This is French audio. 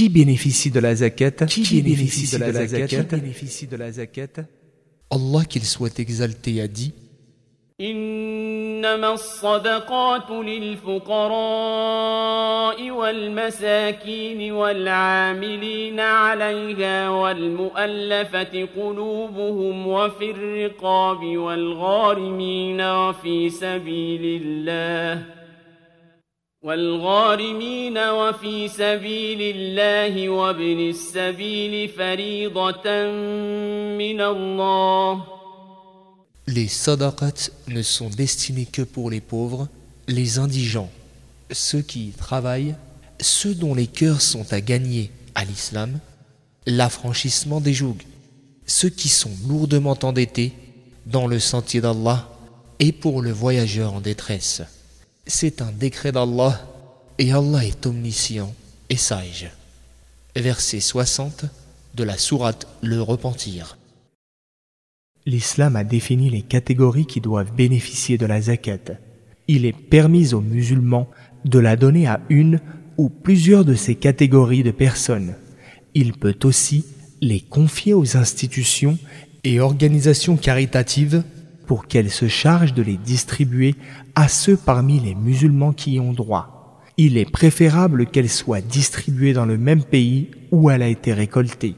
Qui bénéficie de la zakat Qui, bénéficie, de la, zakat bénéficie de la zakat Allah qu'il soit exalté a dit إنما الصدقات للفقراء والمساكين والعاملين عليها والمؤلفة قلوبهم وفي الرقاب والغارمين وفي سبيل الله والغارمين وفي سبيل الله وابن السبيل فريضة من الله Les sadaqat ne sont destinés que pour les pauvres, les indigents, ceux qui travaillent, ceux dont les cœurs sont à gagner à l'islam, l'affranchissement des jougs, ceux qui sont lourdement endettés dans le sentier d'Allah et pour le voyageur en détresse. C'est un décret d'Allah et Allah est omniscient et sage. Verset 60 de la sourate Le Repentir. L'islam a défini les catégories qui doivent bénéficier de la zakat. Il est permis aux musulmans de la donner à une ou plusieurs de ces catégories de personnes. Il peut aussi les confier aux institutions et organisations caritatives pour qu'elles se chargent de les distribuer à ceux parmi les musulmans qui y ont droit. Il est préférable qu'elles soient distribuées dans le même pays où elle a été récoltée.